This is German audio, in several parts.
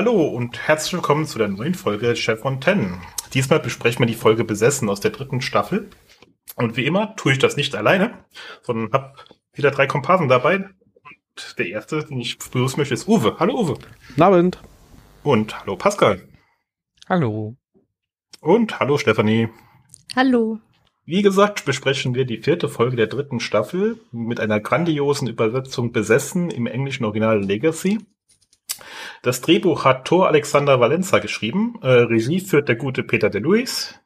Hallo und herzlich willkommen zu der neuen Folge Chef von Ten. Diesmal besprechen wir die Folge Besessen aus der dritten Staffel. Und wie immer tue ich das nicht alleine, sondern habe wieder drei Komparsen dabei. Und der erste, den ich begrüßen möchte, ist Uwe. Hallo Uwe. Guten Abend. Und hallo Pascal. Hallo. Und hallo Stefanie. Hallo. Wie gesagt, besprechen wir die vierte Folge der dritten Staffel mit einer grandiosen Übersetzung Besessen im englischen Original Legacy. Das Drehbuch hat Thor Alexander Valenza geschrieben. Äh, Regie führt der gute Peter DeLuis.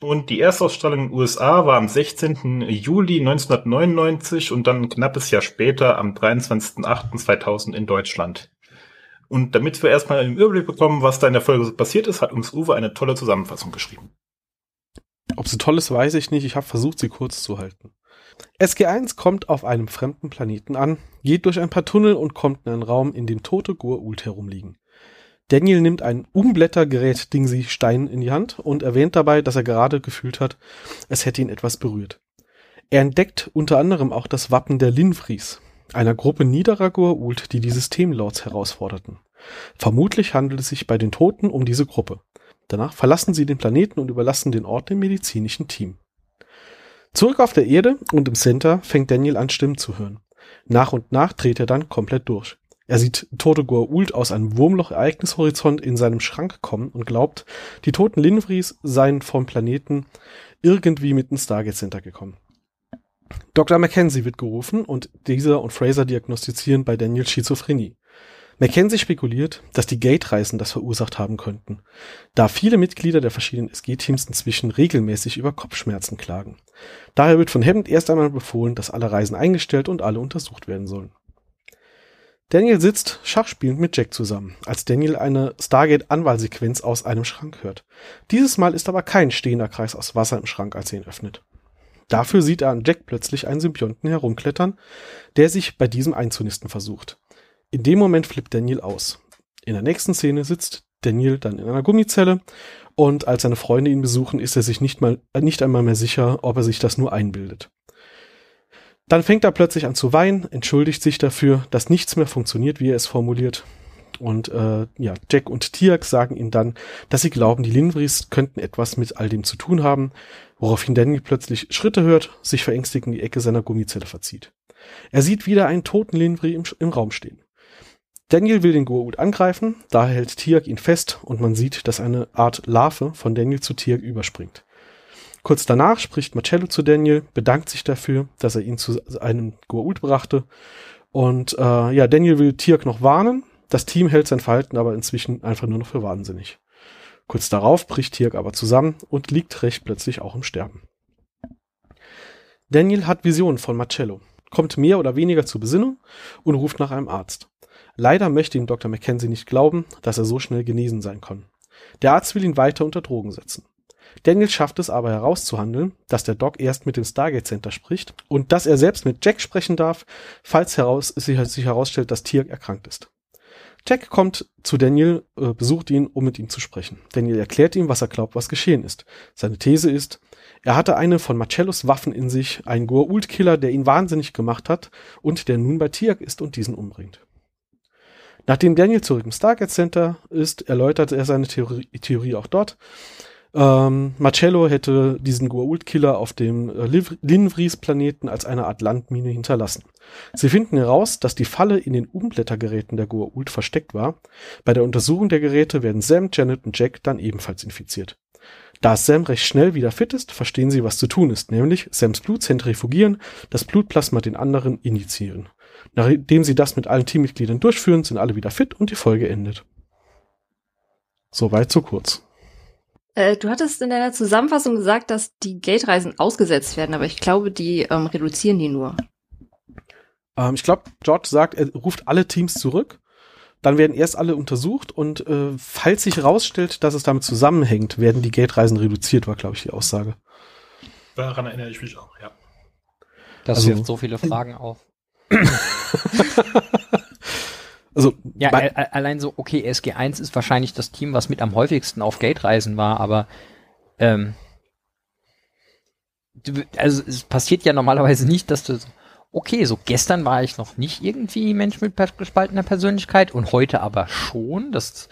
Und die Erstausstrahlung in den USA war am 16. Juli 1999 und dann ein knappes Jahr später am 23.08.2000 in Deutschland. Und damit wir erstmal einen Überblick bekommen, was da in der Folge so passiert ist, hat uns Uwe eine tolle Zusammenfassung geschrieben. Ob sie toll ist, weiß ich nicht. Ich habe versucht, sie kurz zu halten. SG1 kommt auf einem fremden Planeten an, geht durch ein paar Tunnel und kommt in einen Raum, in dem tote Gur-Ult herumliegen. Daniel nimmt ein Umblättergerät Dingsy Stein in die Hand und erwähnt dabei, dass er gerade gefühlt hat, es hätte ihn etwas berührt. Er entdeckt unter anderem auch das Wappen der Linfries, einer Gruppe niederer Gur-Ult, die die Systemlords herausforderten. Vermutlich handelt es sich bei den Toten um diese Gruppe. Danach verlassen sie den Planeten und überlassen den Ort dem medizinischen Team. Zurück auf der Erde und im Center fängt Daniel an Stimmen zu hören. Nach und nach dreht er dann komplett durch. Er sieht tote Goa'uld aus einem Wurmloch-Ereignishorizont in seinem Schrank kommen und glaubt, die toten Linvries seien vom Planeten irgendwie mit ins Stargate Center gekommen. Dr. Mackenzie wird gerufen und dieser und Fraser diagnostizieren bei Daniel Schizophrenie. Mackenzie spekuliert, dass die Gate-Reisen das verursacht haben könnten, da viele Mitglieder der verschiedenen SG-Teams inzwischen regelmäßig über Kopfschmerzen klagen. Daher wird von Hammond erst einmal befohlen, dass alle Reisen eingestellt und alle untersucht werden sollen. Daniel sitzt schachspielend mit Jack zusammen, als Daniel eine Stargate-Anwahlsequenz aus einem Schrank hört. Dieses Mal ist aber kein stehender Kreis aus Wasser im Schrank, als er ihn öffnet. Dafür sieht er an Jack plötzlich einen Symbionten herumklettern, der sich bei diesem einzunisten versucht. In dem Moment flippt Daniel aus. In der nächsten Szene sitzt Daniel dann in einer Gummizelle und als seine Freunde ihn besuchen, ist er sich nicht mal, nicht einmal mehr sicher, ob er sich das nur einbildet. Dann fängt er plötzlich an zu weinen, entschuldigt sich dafür, dass nichts mehr funktioniert, wie er es formuliert. Und äh, ja, Jack und Tiak sagen ihm dann, dass sie glauben, die Linvries könnten etwas mit all dem zu tun haben, woraufhin Daniel plötzlich Schritte hört, sich verängstigt in die Ecke seiner Gummizelle verzieht. Er sieht wieder einen toten Linvri im, im Raum stehen. Daniel will den Goa'uld angreifen, daher hält Tiak ihn fest und man sieht, dass eine Art Larve von Daniel zu Tiak überspringt. Kurz danach spricht Marcello zu Daniel, bedankt sich dafür, dass er ihn zu einem Goa'uld brachte und äh, ja, Daniel will Tiak noch warnen, das Team hält sein Verhalten aber inzwischen einfach nur noch für wahnsinnig. Kurz darauf bricht Tiak aber zusammen und liegt recht plötzlich auch im Sterben. Daniel hat Visionen von Marcello, kommt mehr oder weniger zur Besinnung und ruft nach einem Arzt. Leider möchte ihm Dr. Mackenzie nicht glauben, dass er so schnell genesen sein kann. Der Arzt will ihn weiter unter Drogen setzen. Daniel schafft es aber herauszuhandeln, dass der Doc erst mit dem Stargate Center spricht und dass er selbst mit Jack sprechen darf, falls heraus, sich, herausstellt, dass Tier erkrankt ist. Jack kommt zu Daniel, äh, besucht ihn, um mit ihm zu sprechen. Daniel erklärt ihm, was er glaubt, was geschehen ist. Seine These ist, er hatte eine von Marcellos Waffen in sich, einen Goa'uld-Killer, der ihn wahnsinnig gemacht hat und der nun bei Tiak ist und diesen umbringt. Nachdem Daniel zurück im Stargate Center ist, erläutert er seine Theorie, Theorie auch dort. Ähm, Marcello hätte diesen Goa'uld-Killer auf dem äh, Linvries-Planeten als eine Art Landmine hinterlassen. Sie finden heraus, dass die Falle in den Umblättergeräten der Goa'uld versteckt war. Bei der Untersuchung der Geräte werden Sam, Janet und Jack dann ebenfalls infiziert. Da Sam recht schnell wieder fit ist, verstehen sie, was zu tun ist, nämlich Sams Blut zentrifugieren, das Blutplasma den anderen injizieren. Nachdem sie das mit allen Teammitgliedern durchführen, sind alle wieder fit und die Folge endet. Soweit so kurz. Äh, du hattest in deiner Zusammenfassung gesagt, dass die Gate-Reisen ausgesetzt werden, aber ich glaube, die ähm, reduzieren die nur. Ähm, ich glaube, George sagt, er ruft alle Teams zurück. Dann werden erst alle untersucht und äh, falls sich herausstellt, dass es damit zusammenhängt, werden die Gate-Reisen reduziert, war, glaube ich, die Aussage. Daran erinnere ich mich auch, ja. Das also, wirft so viele Fragen auf. also ja, allein so, okay, SG1 ist wahrscheinlich das Team, was mit am häufigsten auf Gate-Reisen war, aber ähm, also es passiert ja normalerweise nicht, dass du okay, so gestern war ich noch nicht irgendwie Mensch mit gespaltener Persönlichkeit und heute aber schon. Das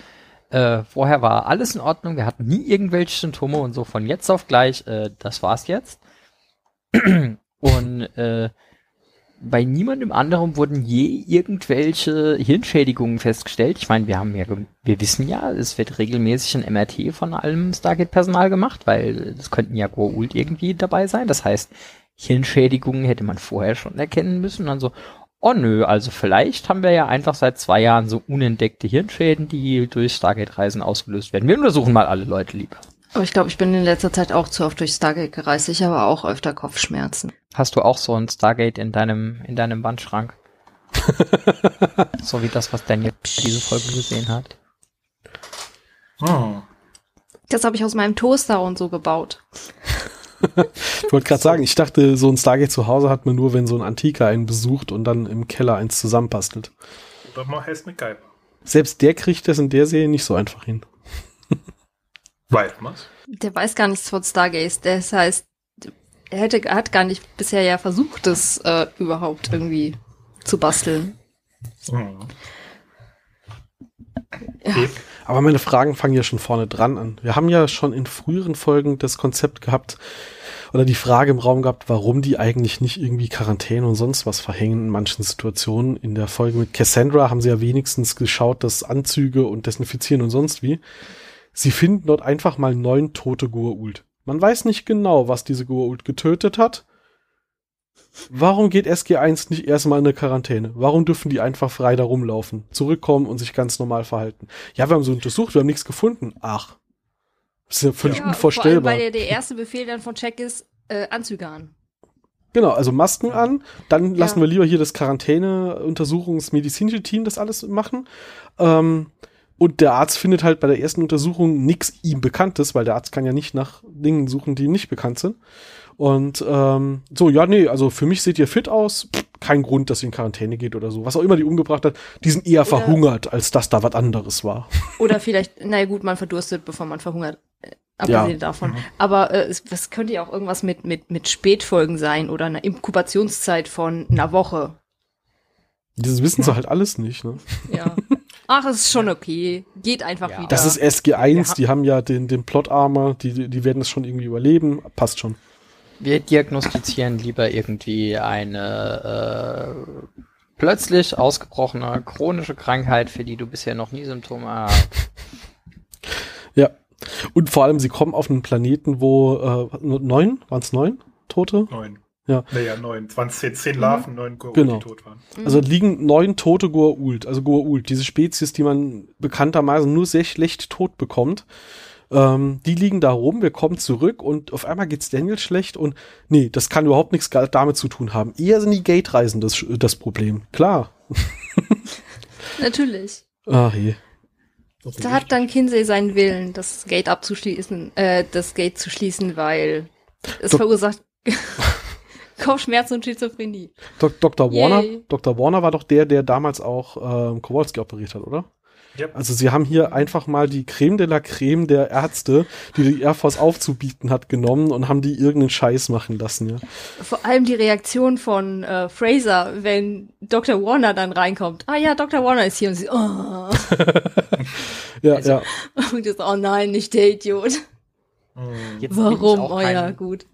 äh, vorher war alles in Ordnung, wir hatten nie irgendwelche Symptome und so von jetzt auf gleich, äh, das war's jetzt. und äh, bei niemandem anderem wurden je irgendwelche Hirnschädigungen festgestellt. Ich meine, wir haben ja, wir wissen ja, es wird regelmäßig ein MRT von allem Stargate-Personal gemacht, weil es könnten ja Goa'uld irgendwie dabei sein. Das heißt, Hirnschädigungen hätte man vorher schon erkennen müssen. Und so, oh nö, also vielleicht haben wir ja einfach seit zwei Jahren so unentdeckte Hirnschäden, die durch Stargate-Reisen ausgelöst werden. Wir untersuchen mal alle Leute lieber. Aber ich glaube, ich bin in letzter Zeit auch zu oft durch Stargate gereist. Ich habe auch öfter Kopfschmerzen. Hast du auch so ein Stargate in deinem, in deinem Wandschrank? so wie das, was Daniel diese Folge gesehen hat. Oh. Das habe ich aus meinem Toaster und so gebaut. ich wollte gerade sagen, ich dachte, so ein Stargate zu Hause hat man nur, wenn so ein Antiker einen besucht und dann im Keller eins zusammenbastelt. Oder mal heißt MacGyver. Selbst der kriegt das in der Serie nicht so einfach hin. Weil, was? Der weiß gar nichts von Stargaze. Das heißt, er hätte, hat gar nicht bisher ja versucht, das äh, überhaupt irgendwie zu basteln. Mhm. Ja. Aber meine Fragen fangen ja schon vorne dran an. Wir haben ja schon in früheren Folgen das Konzept gehabt oder die Frage im Raum gehabt, warum die eigentlich nicht irgendwie Quarantäne und sonst was verhängen in manchen Situationen. In der Folge mit Cassandra haben sie ja wenigstens geschaut, dass Anzüge und Desinfizieren und sonst wie. Sie finden dort einfach mal neun tote Goa'uld. Man weiß nicht genau, was diese Goa'uld getötet hat. Warum geht SG1 nicht erstmal in eine Quarantäne? Warum dürfen die einfach frei da rumlaufen, zurückkommen und sich ganz normal verhalten? Ja, wir haben so untersucht, wir haben nichts gefunden. Ach. Das ist ja völlig ja, unvorstellbar. Vor allem, weil der, der erste Befehl dann von Check ist, äh, Anzüge an. Genau, also Masken an, dann ja. lassen wir lieber hier das Quarantäne-Untersuchungsmedizinische Team das alles machen. Ähm, und der Arzt findet halt bei der ersten Untersuchung nichts ihm Bekanntes, weil der Arzt kann ja nicht nach Dingen suchen, die ihm nicht bekannt sind. Und ähm, so, ja, nee, also für mich seht ihr fit aus. Pff, kein Grund, dass ihr in Quarantäne geht oder so. Was auch immer die umgebracht hat, die sind eher oder verhungert, als dass da was anderes war. Oder vielleicht, naja gut, man verdurstet, bevor man verhungert. Äh, abgesehen ja. davon. Mhm. Aber äh, es, das könnte ja auch irgendwas mit, mit, mit Spätfolgen sein oder einer Inkubationszeit von einer Woche. Das wissen sie halt alles nicht, ne? Ja. Ach, es ist schon okay. Geht einfach ja. wieder. Das ist SG1, die haben ja den, den Plot-Armor, die, die werden es schon irgendwie überleben. Passt schon. Wir diagnostizieren lieber irgendwie eine äh, plötzlich ausgebrochene chronische Krankheit, für die du bisher noch nie Symptome hast. Ja. Und vor allem, sie kommen auf einen Planeten, wo äh, neun, waren es neun Tote? Neun. Ja. Naja, neun. 20, zehn Larven, neun Goa'uld, genau. die tot waren. Also liegen neun tote Goa'uld, also Goa'uld, diese Spezies, die man bekanntermaßen nur sehr schlecht tot bekommt. Ähm, die liegen da rum, wir kommen zurück und auf einmal geht's Daniel schlecht und nee, das kann überhaupt nichts damit zu tun haben. Eher sind die Gate-Reisen das, das Problem. Klar. Natürlich. Ach je. Da hat dann Kinsey seinen Willen, das Gate abzuschließen, äh, das Gate zu schließen, weil es Dok verursacht Kopfschmerzen und Schizophrenie. Dok Dr. Warner, Dr. Warner war doch der, der damals auch ähm, Kowalski operiert hat, oder? Yep. Also sie haben hier einfach mal die Creme de la Creme der Ärzte, die die Air Force aufzubieten hat, genommen und haben die irgendeinen Scheiß machen lassen, ja. Vor allem die Reaktion von äh, Fraser, wenn Dr. Warner dann reinkommt. Ah ja, Dr. Warner ist hier und sie, oh. ja, also, ja. Und das, oh nein, nicht der Idiot. Jetzt Warum? Oh ja, gut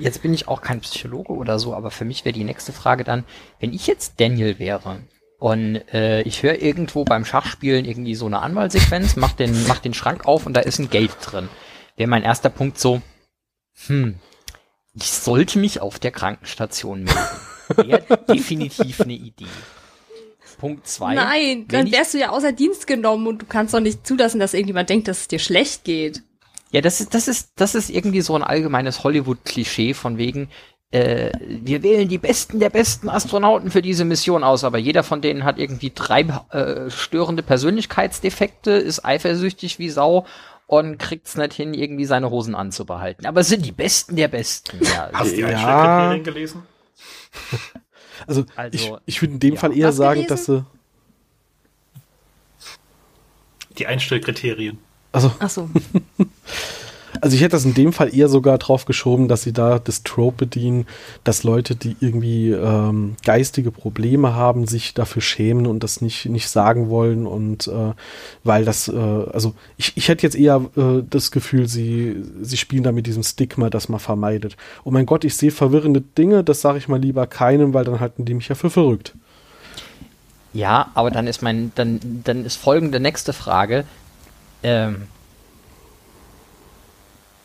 jetzt bin ich auch kein Psychologe oder so, aber für mich wäre die nächste Frage dann, wenn ich jetzt Daniel wäre und äh, ich höre irgendwo beim Schachspielen irgendwie so eine Anwahlsequenz, mach den, mach den Schrank auf und da ist ein Gate drin. Wäre mein erster Punkt so, hm, ich sollte mich auf der Krankenstation melden. Wäre definitiv eine Idee. Punkt zwei. Nein, dann wärst du ja außer Dienst genommen und du kannst doch nicht zulassen, dass irgendjemand denkt, dass es dir schlecht geht. Ja, das ist, das ist, das ist irgendwie so ein allgemeines Hollywood-Klischee von wegen, äh, wir wählen die besten der besten Astronauten für diese Mission aus, aber jeder von denen hat irgendwie drei äh, störende Persönlichkeitsdefekte, ist eifersüchtig wie Sau und kriegt's nicht hin, irgendwie seine Hosen anzubehalten. Aber es sind die Besten der Besten. Ja. Hast du die ja. gelesen? Also, also, ich, ich würde in dem ja. Fall eher sagen, gelesen? dass sie. Die Einstellkriterien. Also. Ach so. Also ich hätte das in dem Fall eher sogar drauf geschoben, dass sie da das Trope bedienen, dass Leute, die irgendwie ähm, geistige Probleme haben, sich dafür schämen und das nicht, nicht sagen wollen und äh, weil das, äh, also ich, ich hätte jetzt eher äh, das Gefühl, sie, sie spielen da mit diesem Stigma, das man vermeidet. Oh mein Gott, ich sehe verwirrende Dinge, das sage ich mal lieber keinem, weil dann halten die mich ja für verrückt. Ja, aber dann ist mein, dann, dann ist folgende nächste Frage. Ähm,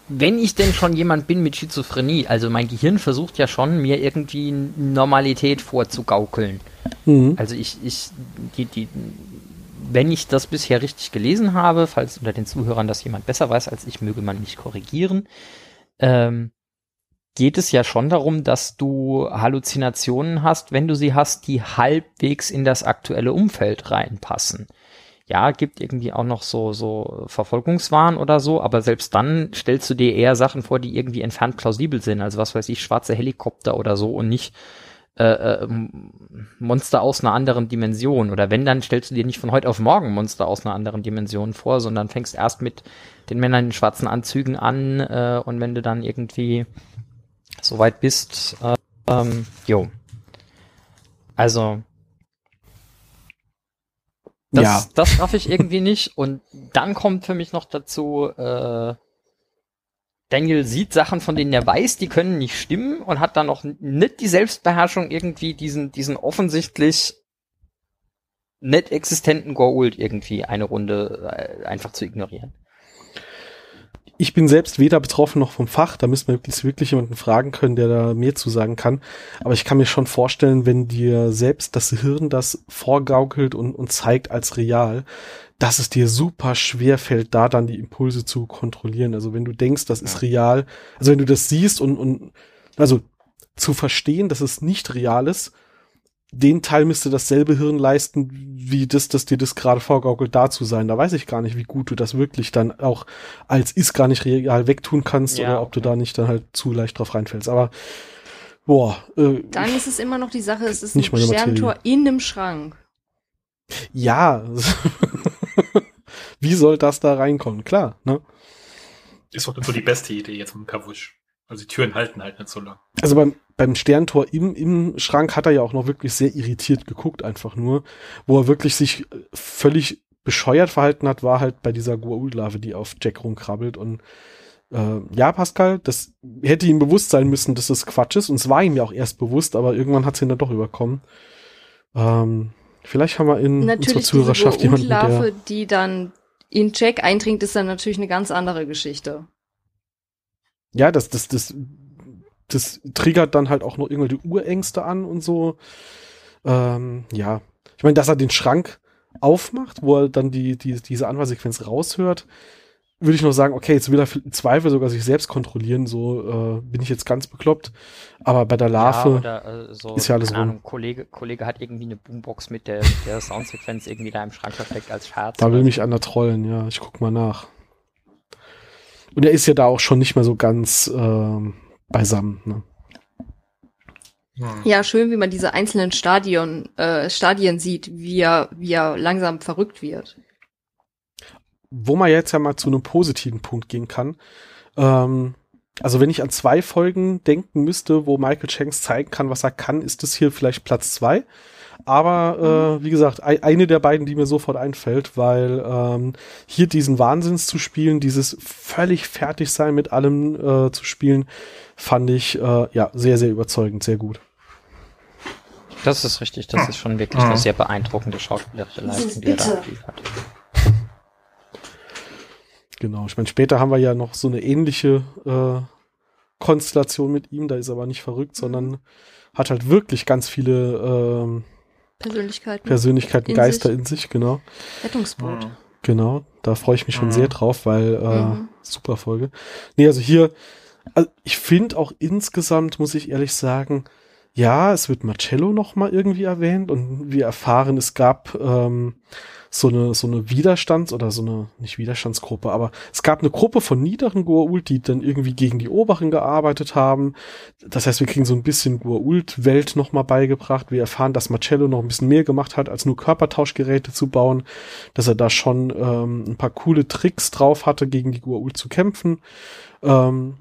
wenn ich denn schon jemand bin mit Schizophrenie, also mein Gehirn versucht ja schon, mir irgendwie Normalität vorzugaukeln. Mhm. Also ich, ich, die, die, wenn ich das bisher richtig gelesen habe, falls unter den Zuhörern das jemand besser weiß als ich, möge man mich korrigieren, ähm, geht es ja schon darum, dass du Halluzinationen hast, wenn du sie hast, die halbwegs in das aktuelle Umfeld reinpassen. Ja, gibt irgendwie auch noch so, so Verfolgungswahn oder so, aber selbst dann stellst du dir eher Sachen vor, die irgendwie entfernt plausibel sind. Also was weiß ich, schwarze Helikopter oder so und nicht äh, äh, Monster aus einer anderen Dimension. Oder wenn, dann stellst du dir nicht von heute auf morgen Monster aus einer anderen Dimension vor, sondern fängst erst mit den Männern in schwarzen Anzügen an äh, und wenn du dann irgendwie soweit bist, äh, ähm, jo. Also, das, ja. das raff ich irgendwie nicht. Und dann kommt für mich noch dazu, äh, Daniel sieht Sachen, von denen er weiß, die können nicht stimmen und hat dann noch nicht die Selbstbeherrschung, irgendwie diesen, diesen offensichtlich nicht existenten Goa'uld irgendwie eine Runde äh, einfach zu ignorieren ich bin selbst weder betroffen noch vom Fach. Da müsste man wirklich, wirklich jemanden fragen können, der da mehr zu sagen kann. Aber ich kann mir schon vorstellen, wenn dir selbst das Hirn das vorgaukelt und, und zeigt als real, dass es dir super schwer fällt, da dann die Impulse zu kontrollieren. Also wenn du denkst, das ist real, also wenn du das siehst und, und also zu verstehen, dass es nicht real ist, den Teil müsste dasselbe Hirn leisten, wie das, dass dir das gerade vorgaukelt, da zu sein. Da weiß ich gar nicht, wie gut du das wirklich dann auch als ist gar nicht real wegtun kannst ja, oder ob du da nicht dann halt zu leicht drauf reinfällst. Aber boah. Äh, dann ist es immer noch die Sache, es ist nicht ein Sterntor in einem Schrank. Ja. wie soll das da reinkommen? Klar, ne? Ist doch so die beste Idee jetzt mit dem Kavusch. Also die Türen halten halt nicht so lang. Also beim, beim Sterntor im, im Schrank hat er ja auch noch wirklich sehr irritiert geguckt, einfach nur. Wo er wirklich sich äh, völlig bescheuert verhalten hat, war halt bei dieser Goa'uld-Larve, die auf Jack rumkrabbelt. Und äh, ja, Pascal, das hätte ihm bewusst sein müssen, dass das Quatsch ist. Und es war ihm ja auch erst bewusst, aber irgendwann hat es ihn dann doch überkommen. Ähm, vielleicht haben wir in natürlich unserer Zuhörerschaft jemanden, der... die dann in Jack eindringt, ist dann natürlich eine ganz andere Geschichte. Ja, das, das, das das triggert dann halt auch noch irgendwelche Urängste an und so. Ähm, ja. Ich meine, dass er den Schrank aufmacht, wo er dann die, die, diese Anwahlsequenz raushört, würde ich noch sagen, okay, jetzt will er im Zweifel sogar sich selbst kontrollieren, so äh, bin ich jetzt ganz bekloppt. Aber bei der Larve ja, oder, äh, so, ist ja alles keine Ahnung, Kollege, Kollege hat irgendwie eine Boombox mit der, der Soundsequenz irgendwie da im Schrank versteckt als Scherz. Da will mich einer trollen, ja, ich guck mal nach. Und er ist ja da auch schon nicht mehr so ganz ähm, beisammen. Ne? Ja, schön, wie man diese einzelnen Stadion, äh, Stadien sieht, wie er, wie er langsam verrückt wird. Wo man jetzt ja mal zu einem positiven Punkt gehen kann. Ähm, also wenn ich an zwei Folgen denken müsste, wo Michael Shanks zeigen kann, was er kann, ist das hier vielleicht Platz zwei. Aber äh, wie gesagt, eine der beiden, die mir sofort einfällt, weil ähm, hier diesen Wahnsinns zu spielen, dieses völlig fertig sein mit allem äh, zu spielen, fand ich äh, ja sehr, sehr überzeugend, sehr gut. Das ist richtig, das ist schon wirklich eine sehr beeindruckende schauspielerische Leistung, die er da abliefert. Genau, ich meine, später haben wir ja noch so eine ähnliche äh, Konstellation mit ihm, da ist er aber nicht verrückt, sondern hat halt wirklich ganz viele ähm, Persönlichkeiten. Persönlichkeiten, in Geister sich. in sich, genau. Rettungsboot. Genau, da freue ich mich schon mhm. sehr drauf, weil äh, mhm. super Folge. Nee, also hier, also ich finde auch insgesamt, muss ich ehrlich sagen, Ja, es wird Marcello noch mal irgendwie erwähnt und wir erfahren, es gab ähm, so eine so eine Widerstands- oder so eine nicht Widerstandsgruppe, aber es gab eine Gruppe von niederen Goa'uld, die dann irgendwie gegen die Oberen gearbeitet haben. Das heißt, wir kriegen so ein bisschen Goa'uld-Welt noch mal beigebracht. Wir erfahren, dass Marcello noch ein bisschen mehr gemacht hat, als nur Körpertauschgeräte zu bauen, dass er da schon ähm, ein paar coole Tricks drauf hatte, gegen die Goa'uld zu kämpfen. Ähm,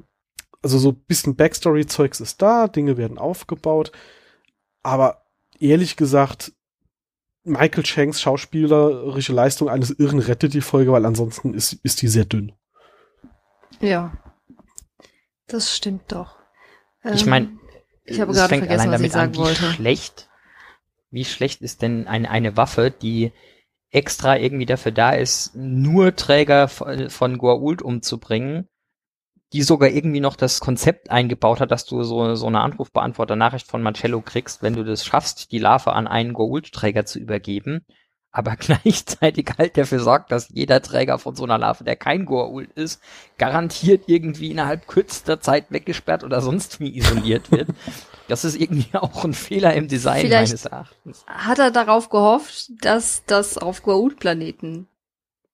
also so bisschen Backstory-Zeugs ist da, Dinge werden aufgebaut, aber ehrlich gesagt, Michael Shanks schauspielerische Leistung eines Irren rettet die Folge, weil ansonsten ist, ist die sehr dünn. Ja. Das stimmt doch. ich meine, Ähm, ich habe gerade fängt vergessen, allein was ich damit sagen an, wie wollte. schlecht, wie schlecht ist denn eine, eine Waffe, die extra irgendwie dafür da ist, nur Träger von, von Goa'uld umzubringen, die sogar irgendwie noch das Konzept eingebaut hat, dass du so, so eine Anrufbeantworter-Nachricht von Marcello kriegst, wenn du das schaffst, die Larve an einen Goa'uld-Träger zu übergeben, aber gleichzeitig halt dafür sorgt, dass jeder Träger von so einer Larve, der kein Goa'uld ist, garantiert irgendwie innerhalb kürzester Zeit weggesperrt oder sonst wie isoliert wird. Das ist irgendwie auch ein Fehler im Design Vielleicht- meines Erachtens. Hat er darauf gehofft, dass das auf Goa'uld-Planeten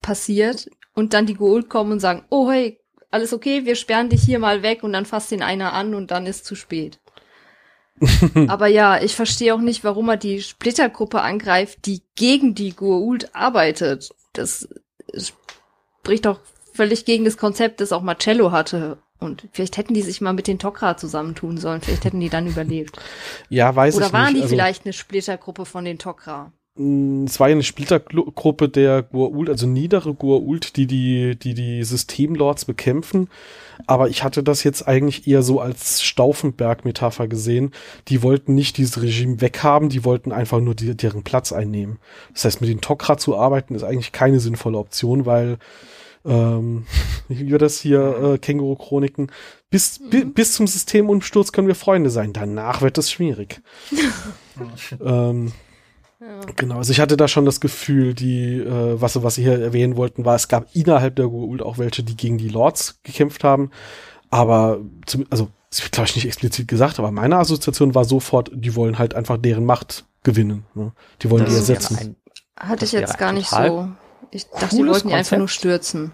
passiert und dann die Goa'uld kommen und sagen, oh hey, alles okay, wir sperren dich hier mal weg und dann fasst ihn einer an und dann ist zu spät. Aber ja, ich verstehe auch nicht, warum er die Splittergruppe angreift, die gegen die Goa'uld arbeitet. Das spricht doch völlig gegen das Konzept, das auch Marcello hatte. Und vielleicht hätten die sich mal mit den Tok'ra zusammentun sollen. Vielleicht hätten die dann überlebt. Ja, weiß Oder ich waren nicht. die also, vielleicht eine Splittergruppe von den Tok'ra? Es war ja eine Splittergruppe der Goa'uld, also niedere Goa'uld, die die, die die Systemlords bekämpfen. Aber ich hatte das jetzt eigentlich eher so als Stauffenberg-Metapher gesehen. Die wollten nicht dieses Regime weghaben, die wollten einfach nur die, deren Platz einnehmen. Das heißt, mit den Tok'ra zu arbeiten ist eigentlich keine sinnvolle Option, weil ähm, wie war das hier, äh, Känguru-Chroniken, bis, bi, bis zum Systemumsturz können wir Freunde sein. Danach wird es schwierig. ähm, Ja. Genau, also ich hatte da schon das Gefühl, die, äh, was, was sie hier erwähnen wollten, war, es gab innerhalb der Goa'uld auch welche, die gegen die Lords gekämpft haben. Aber, zum, also, es wird, glaube ich, nicht explizit gesagt, aber meine Assoziation war sofort, die wollen halt einfach deren Macht gewinnen. Ne? Die wollen Das die ersetzen. ein- Hatte ich jetzt gar nicht so. Ich dachte, die wollten die einfach nur stürzen.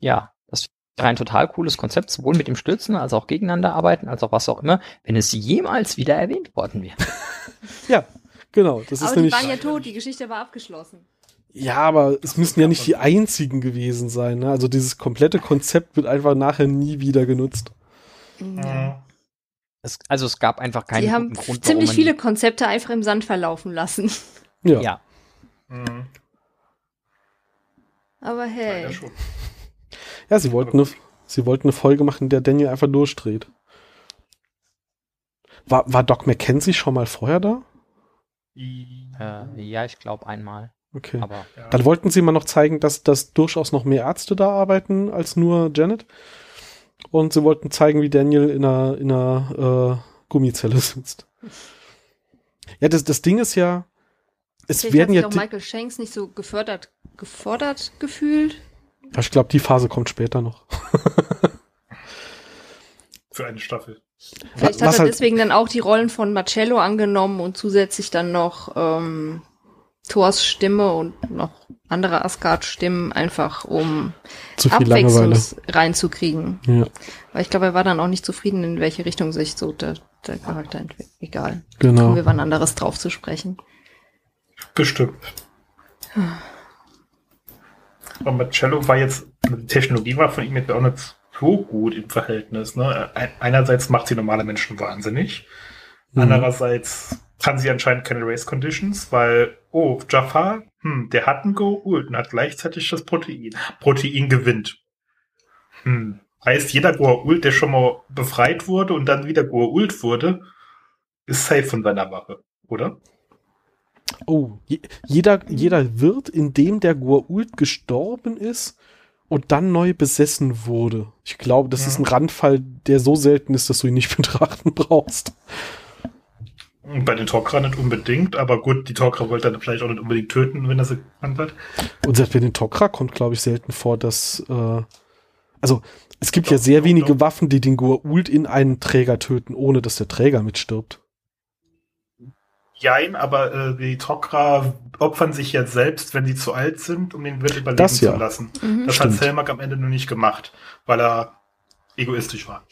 Ja, das wäre ein total cooles Konzept, sowohl mit dem Stürzen als auch gegeneinander arbeiten, als auch was auch immer, wenn es jemals wieder erwähnt worden wäre. Ja, genau. Das ist Aber die nämlich. waren ja tot, die Geschichte war abgeschlossen. Ja, aber es müssen ja nicht die einzigen gewesen sein. Ne? Also dieses komplette Konzept wird einfach nachher nie wieder genutzt. Mhm. Es, also es gab einfach keinen die haben guten Grund, ziemlich viele Konzepte einfach im Sand verlaufen lassen. Ja. Die, ja, Mhm. Aber hey. schon. Ja, sie wollten eine, sie wollten eine Folge machen, in der Daniel einfach durchdreht. War, war Doc McKenzie schon mal vorher da? Äh, ja, ich glaube einmal. Okay. Aber Ja. Dann wollten sie mal noch zeigen, dass, dass durchaus noch mehr Ärzte da arbeiten als nur Janet. Und sie wollten zeigen, wie Daniel in einer, in einer äh, Gummizelle sitzt. Ja, das, das Ding ist ja, es Vielleicht werden ja, auch Michael Shanks nicht so gefördert, gefordert gefühlt. ich glaube, die Phase kommt später noch. Für eine Staffel. Vielleicht Was hat er halt- deswegen dann auch die Rollen von Marcello angenommen und zusätzlich dann noch ähm, Thors Stimme und noch andere Asgard-Stimmen, einfach um Zu viel Langeweile. Abwechslung reinzukriegen. Ja, Weil ich glaube, er war dann auch nicht zufrieden, in welche Richtung sich so der, der Charakter entwickelt. Egal. Kommen genau. wir wann anderes drauf zu sprechen. Bestimmt. Aber Marcello war jetzt, die Technologie war von ihm jetzt auch nicht so gut im Verhältnis. Ne? Ein- Einerseits macht sie normale Menschen wahnsinnig. Mhm. Andererseits kann sie anscheinend keine Race Conditions, weil, oh, Jafar, hm, der hat ein Goa'uld und hat gleichzeitig das Protein. Protein gewinnt. Hm. Heißt, jeder Goa'uld, der schon mal befreit wurde und dann wieder Goa'uld wurde, ist safe von seiner Wache, oder? Oh, je, jeder, jeder wird, in dem der Goa'uld gestorben ist und dann neu besessen wurde. Ich glaube, das Ja. ist ein Randfall, der so selten ist, dass du ihn nicht betrachten brauchst. Bei den Tok'ra nicht unbedingt, aber gut, die Tok'ra wollte dann vielleicht auch nicht unbedingt töten, wenn er sie gekannt hat. Und selbst bei den Tok'ra kommt, glaube ich, selten vor, dass, äh, also es gibt ja Doch, sehr doch, wenige doch. Waffen, die den Goa'uld in einen Träger töten, ohne dass der Träger mitstirbt. Jein, aber äh, die Tok'ra opfern sich jetzt selbst, wenn sie zu alt sind, um den Wirt überleben Das ja. zu lassen. Mhm. Das Stimmt. hat Selmak am Ende nur nicht gemacht, weil er egoistisch war.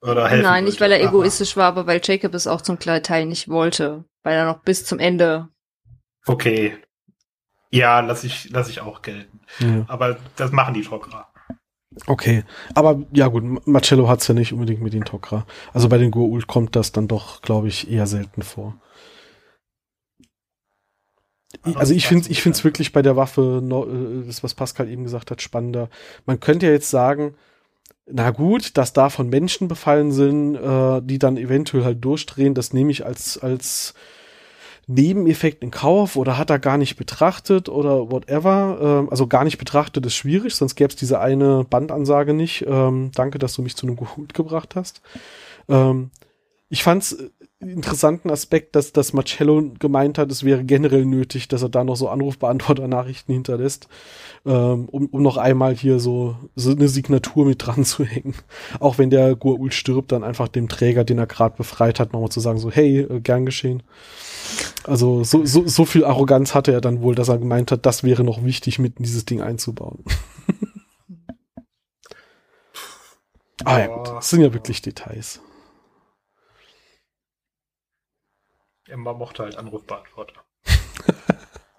Oder helfen Nein, nicht wollte. weil er egoistisch war, aber weil Jacob es auch zum kleinen Teil nicht wollte. Weil er noch bis zum Ende. Okay. Ja, lass ich, lass ich auch gelten. Ja. Aber das machen die Tok'ra. Okay, aber ja gut, Marcello hat's ja nicht unbedingt mit den Tok'ra. Also bei den Goa'uld kommt das dann doch, glaube ich, eher selten vor. Also ich finde ich finde es wirklich bei der Waffe, äh, das was Pascal eben gesagt hat, spannender. Man könnte ja jetzt sagen, na gut, dass da von Menschen befallen sind, äh, die dann eventuell halt durchdrehen, das nehme ich als als Nebeneffekt in Kauf oder hat er gar nicht betrachtet oder whatever. Ähm, also gar nicht betrachtet ist schwierig, sonst gäbe es diese eine Bandansage nicht. Ähm, danke, dass du mich zu einem Gut gebracht hast. Ähm, ich fand's äh, interessanten Aspekt, dass, dass Marcello gemeint hat, es wäre generell nötig, dass er da noch so Anrufbeantworter-Nachrichten hinterlässt, ähm, um, um noch einmal hier so, so eine Signatur mit dran zu hängen. Auch wenn der Goa'uld stirbt, dann einfach dem Träger, den er gerade befreit hat, nochmal zu sagen, so, hey, äh, gern geschehen. Also so, so, so viel Arroganz hatte er dann wohl, dass er gemeint hat, das wäre noch wichtig, mit in dieses Ding einzubauen. ah ja, gut, das sind ja wirklich Details. Emma mochte halt Anrufbeantworter.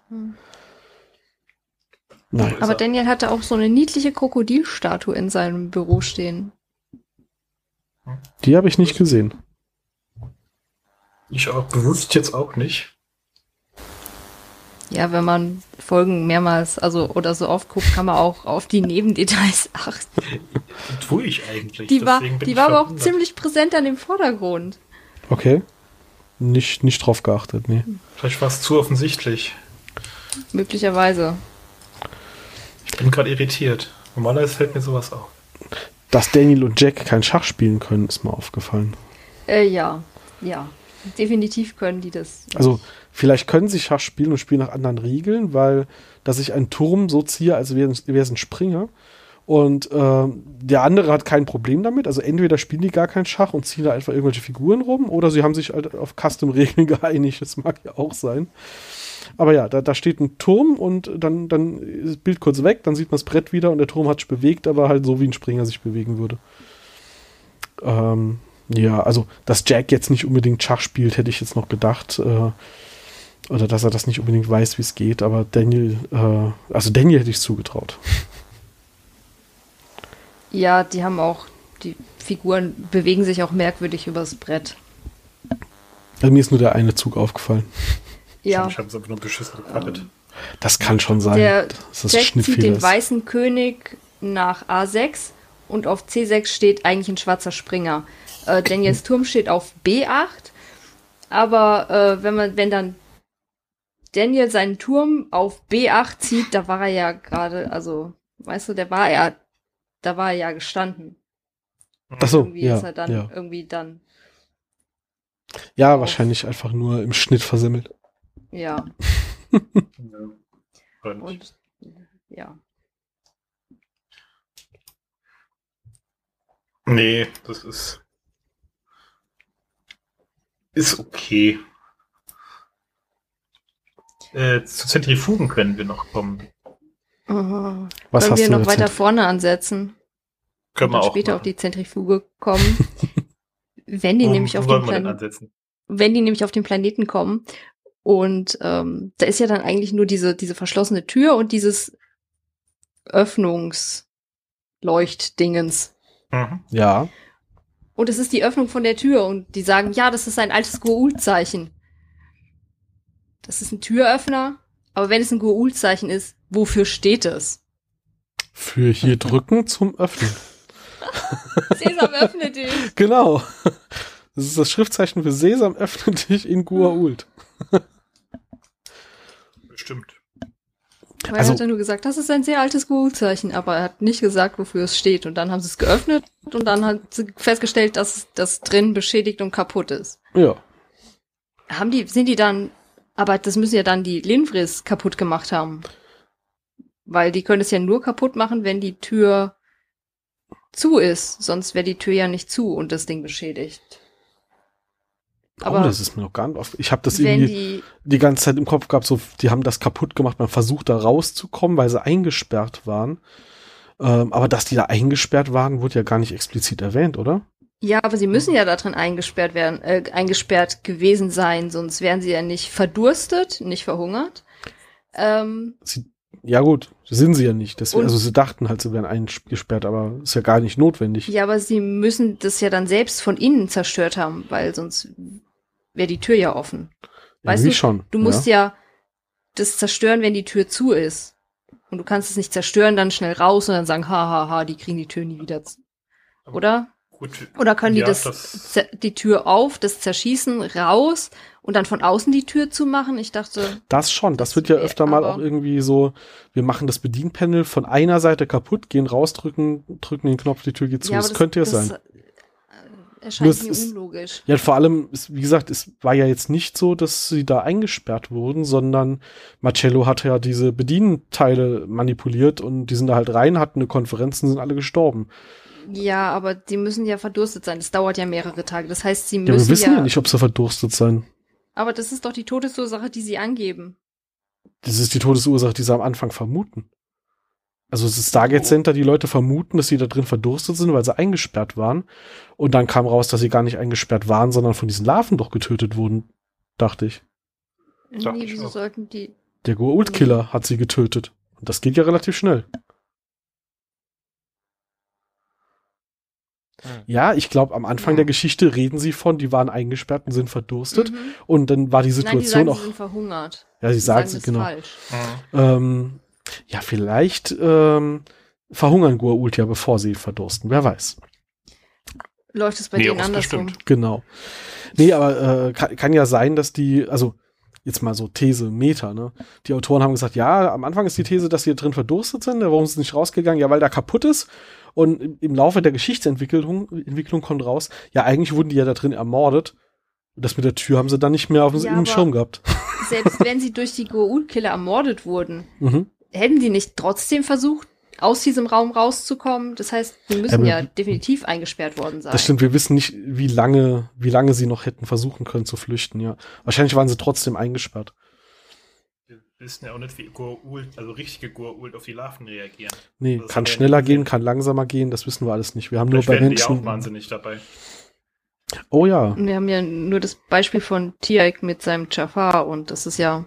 Hm. Nein. Aber er- Daniel hatte auch so eine niedliche Krokodilstatue in seinem Büro stehen. Die habe ich nicht gesehen. Ich auch bewusst jetzt auch nicht. Ja, wenn man Folgen mehrmals, also oder so oft guckt, kann man auch auf die Nebendetails achten. Das tue ich eigentlich. Die war, die war aber auch ziemlich präsent an dem Vordergrund. Okay. Nicht, nicht drauf geachtet, nee. Vielleicht war es zu offensichtlich. Möglicherweise. Ich bin gerade irritiert. Normalerweise fällt mir sowas auf. Dass Daniel und Jack kein Schach spielen können, ist mir aufgefallen. Äh, ja, ja. Definitiv können die das. Also, vielleicht können sie Schach spielen und spielen nach anderen Regeln, weil, dass ich einen Turm so ziehe, als wäre es wäre es ein Springer. Und ähm, der andere hat kein Problem damit. Also entweder spielen die gar kein Schach und ziehen da einfach irgendwelche Figuren rum, oder sie haben sich halt auf Custom-Regeln geeinigt. Das mag ja auch sein. Aber ja, da, da steht ein Turm und dann, dann ist das Bild kurz weg, dann sieht man das Brett wieder und der Turm hat sich bewegt, aber halt so wie ein Springer sich bewegen würde. Ähm, ja, also, dass Jack jetzt nicht unbedingt Schach spielt, hätte ich jetzt noch gedacht. Äh, oder dass er das nicht unbedingt weiß, wie es geht, aber Daniel, äh, also Daniel hätte ich zugetraut. Ja, die haben auch, die Figuren bewegen sich auch merkwürdig übers Brett. Also mir ist nur der eine Zug aufgefallen. Ja. Ich habe es einfach nur beschissen gekartet. Das kann schon sein, Der dass das Jack zieht den ist. weißen König nach A6 und auf C6 steht eigentlich ein schwarzer Springer. Äh, Daniels Turm steht auf B8, aber äh, wenn man, wenn dann Daniel seinen Turm auf B8 zieht, da war er ja gerade, also, weißt du, der war ja, da war er ja gestanden. Ach so, Irgendwie ja, ist er dann ja. irgendwie dann, ja, wahrscheinlich einfach nur im Schnitt versemmelt. ja. Ja. Und Und ja. nee, das ist. Ist okay. Äh, zu Zentrifugen können wir noch kommen. Oh, Was Sollen hast wir du noch weiter vorne ansetzen? Können und wir auch. später auf machen. die Zentrifuge kommen. wenn die Wo- nämlich auf den Planeten, ansetzen? wenn die nämlich auf den Planeten kommen und ähm, da ist ja dann eigentlich nur diese diese verschlossene Tür und dieses Öffnungsleuchtdingens. Mhm. Ja, Und es ist die Öffnung von der Tür und die sagen, ja, das ist ein altes Goa'uld-Zeichen. Das ist ein Türöffner, aber wenn es ein Goa'uld-Zeichen ist, wofür steht es? für hier drücken zum Öffnen. Sesam, öffne dich! Genau. Das ist das Schriftzeichen für Sesam, öffne dich in Gua'uld. Bestimmt. Weil Also- er hat ja nur gesagt, das ist ein sehr altes Goa'uld-Zeichen, aber er hat nicht gesagt, wofür es steht. Und dann haben sie es geöffnet und dann hat sie festgestellt, dass das drin beschädigt und kaputt ist. Ja. Haben die, sind die dann, aber das müssen ja dann die Linfris kaputt gemacht haben. Weil die können es ja nur kaputt machen, wenn die Tür zu ist. Sonst wäre die Tür ja nicht zu und das Ding beschädigt. Aber oh, das ist mir noch gar nicht oft. Ich habe das irgendwie die, die ganze Zeit im Kopf gehabt, so die haben das kaputt gemacht, man versucht da rauszukommen, weil sie eingesperrt waren. Ähm, aber dass die da eingesperrt waren, wurde ja gar nicht explizit erwähnt, oder? ja, aber sie müssen ja da drin eingesperrt werden, äh, eingesperrt gewesen sein, sonst wären sie ja nicht verdurstet, nicht verhungert. Ähm, Sie, ja gut, sind sie ja nicht. Deswegen, also sie dachten halt, sie wären eingesperrt, aber ist ja gar nicht notwendig. ja, aber sie müssen das ja dann selbst von innen zerstört haben, weil sonst wäre die Tür ja offen. Weißt Irgendwie du, schon. Du musst ja. das zerstören, wenn die Tür zu ist. Und du kannst es nicht zerstören, dann schnell raus und dann sagen, ha, ha, ha, die kriegen die Tür nie wieder. zu. Oder? Gut. Oder können die Ja, das, das- zer- die Tür auf, das zerschießen, raus und dann von außen die Tür zumachen? Ich dachte, Das schon, das wird ja öfter mal auch irgendwie so, wir machen das Bedienpanel von einer Seite kaputt, gehen raus, drücken, drücken den Knopf, die Tür geht zu. ja, das, aber könnte ja sein. Erscheint mir unlogisch. Ja, vor allem, ist, wie gesagt, es war ja jetzt nicht so, dass sie da eingesperrt wurden, sondern Marcello hat ja diese Bedienteile manipuliert und die sind da halt rein, hatten eine Konferenz und sind alle gestorben. Ja, aber die müssen ja verdurstet sein. Das dauert ja mehrere Tage. Das heißt, sie Ja, müssen wir wissen ja, nicht, ob sie verdurstet sein. Aber das ist doch die Todesursache, die sie angeben. Das ist die Todesursache, die sie am Anfang vermuten. Also das Stargate Center, die Leute vermuten, dass sie da drin verdurstet sind, weil sie eingesperrt waren. Und dann kam raus, dass sie gar nicht eingesperrt waren, sondern von diesen Larven doch getötet wurden, dachte ich. Nee, ich wieso auch. sollten die. Der Goa'uld-Killer hat sie getötet. Und das geht ja relativ schnell. Hm. Ja, ich glaube, am Anfang Ja. der Geschichte reden sie von, die waren eingesperrt und sind verdurstet. Mhm. Und dann war die Nein, die Situation sagen, auch. sie sind verhungert. ja, sie Die sagen, das sie, genau. falsch. Mhm. Ähm, ja, vielleicht ähm, verhungern Goa'uld ja, bevor sie verdursten. Wer weiß. Läuft es bei Nee, denen andersrum? bestimmt. Genau. Nee, aber äh, kann, kann ja sein, dass die, also jetzt mal so These, Meta, ne? Die Autoren haben gesagt, ja, am Anfang ist die These, dass sie da drin verdurstet sind. Warum ist es nicht rausgegangen? Ja, weil da kaputt ist. Und im, im Laufe der Geschichtsentwicklung Entwicklung kommt raus, ja, eigentlich wurden die ja da drin ermordet. Und das mit der Tür haben sie dann nicht mehr auf dem Ja, Schirm gehabt. Selbst wenn sie durch die Goa'uld-Killer ermordet wurden, Mhm. Hätten die nicht trotzdem versucht, aus diesem Raum rauszukommen? Das heißt, die müssen Aber- ja definitiv eingesperrt worden sein. Das stimmt, wir wissen nicht, wie lange, wie lange sie noch hätten versuchen können zu flüchten, ja. Wahrscheinlich waren sie trotzdem eingesperrt. Wir wissen ja auch nicht, wie Goa'uld, also richtige Goa'uld auf die Larven reagieren. Nee, Das kann haben wir schneller gehen, kann langsamer gehen, das wissen wir alles nicht. Wir haben nur bei werden die auch Menschen. wahnsinnig dabei. Oh ja. Wir haben ja nur das Beispiel von Tiaik mit seinem Jafar und das ist ja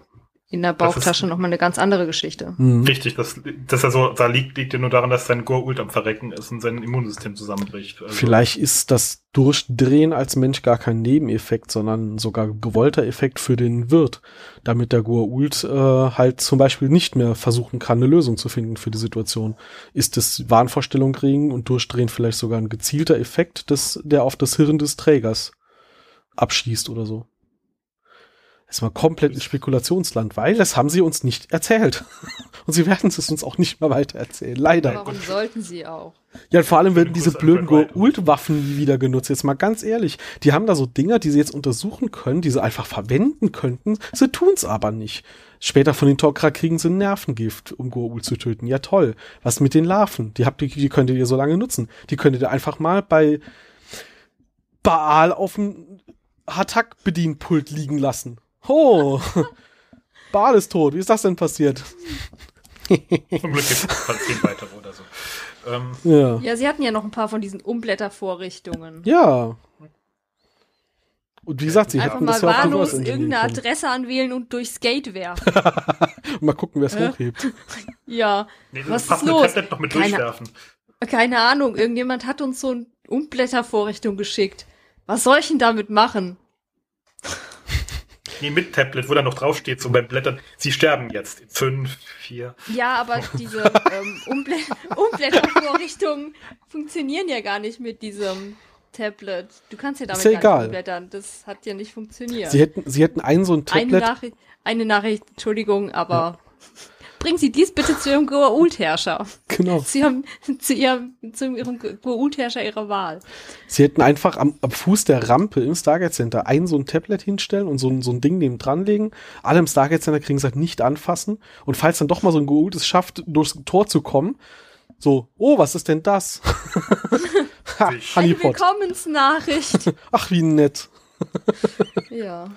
in der Bauchtasche nochmal eine ganz andere Geschichte. Mhm. Richtig, das, das also, da liegt, liegt ja nur daran, dass sein Goa'uld am Verrecken ist und sein Immunsystem zusammenbricht. Also, Vielleicht ist das Durchdrehen als Mensch gar kein Nebeneffekt, sondern sogar gewollter Effekt für den Wirt, damit der Goa'uld äh, halt zum Beispiel nicht mehr versuchen kann, eine Lösung zu finden für die Situation. Ist das Wahnvorstellung kriegen und Durchdrehen vielleicht sogar ein gezielter Effekt, des, der auf das Hirn des Trägers abschließt oder so? Das ist mal komplett ein Spekulationsland, weil das haben sie uns nicht erzählt. Und sie werden es uns auch nicht mehr weiter erzählen, leider. Warum sollten sie auch? Ja, vor allem werden diese blöden Wright. Goa'uld-Waffen wieder genutzt. Jetzt mal ganz ehrlich. Die haben da so Dinger, die sie jetzt untersuchen können, die sie einfach verwenden könnten. Sie tun's aber nicht. Später von den Tok'ra kriegen sie ein Nervengift, um Goa'uld zu töten. Ja, toll. Was mit den Larven? Die habt ihr, die könntet ihr so lange nutzen. Die könntet ihr einfach mal bei Baal auf dem Hatak-Bedienpult liegen lassen. Oh. Baal ist tot. Wie ist das denn passiert? Zum Glück gibt es zehn weitere oder so. Ähm, Ja. Ja, sie hatten ja noch ein paar von diesen Umblättervorrichtungen. Ja. Und wie gesagt, sie Einfach hätten mal das ja auch wahllos irgendeine. Adresse anwählen und durchs Gate werfen. Mal gucken, wer es Hä? hochhebt. ja, nee, Was das ist passende los? Tablet noch mit Keine- durchwerfen. keine Ahnung, irgendjemand hat uns so eine Umblättervorrichtung geschickt. Was soll ich denn damit machen? Nee, mit Tablet, wo dann noch draufsteht, so beim Blättern, sie sterben jetzt. In fünf, vier. Ja, aber diese ähm, Umblä Umblättervorrichtungen funktionieren ja gar nicht mit diesem Tablet. Du kannst ja damit Ist ja gar egal. nicht umblättern. Das hat ja nicht funktioniert. Sie hätten, sie hätten einen so ein eine, Tablet. Nachricht, eine Nachricht, Entschuldigung, aber bringen Sie dies bitte zu Ihrem Goa'uld-Herrscher. Genau. Zu Ihrem, zu Ihrem, zu Ihrem Goa'uld-Herrscher Ihrer Wahl. Sie hätten einfach am, am Fuß der Rampe im Stargate Center ein so ein Tablet hinstellen und so ein, so ein Ding neben dran legen. Alle im Stargate Center kriegen gesagt, nicht anfassen. Und falls dann doch mal so ein Goa'uld es schafft, durchs Tor zu kommen, So, oh, was ist denn das? ha. Eine. Willkommensnachricht. Ach, wie nett. ja.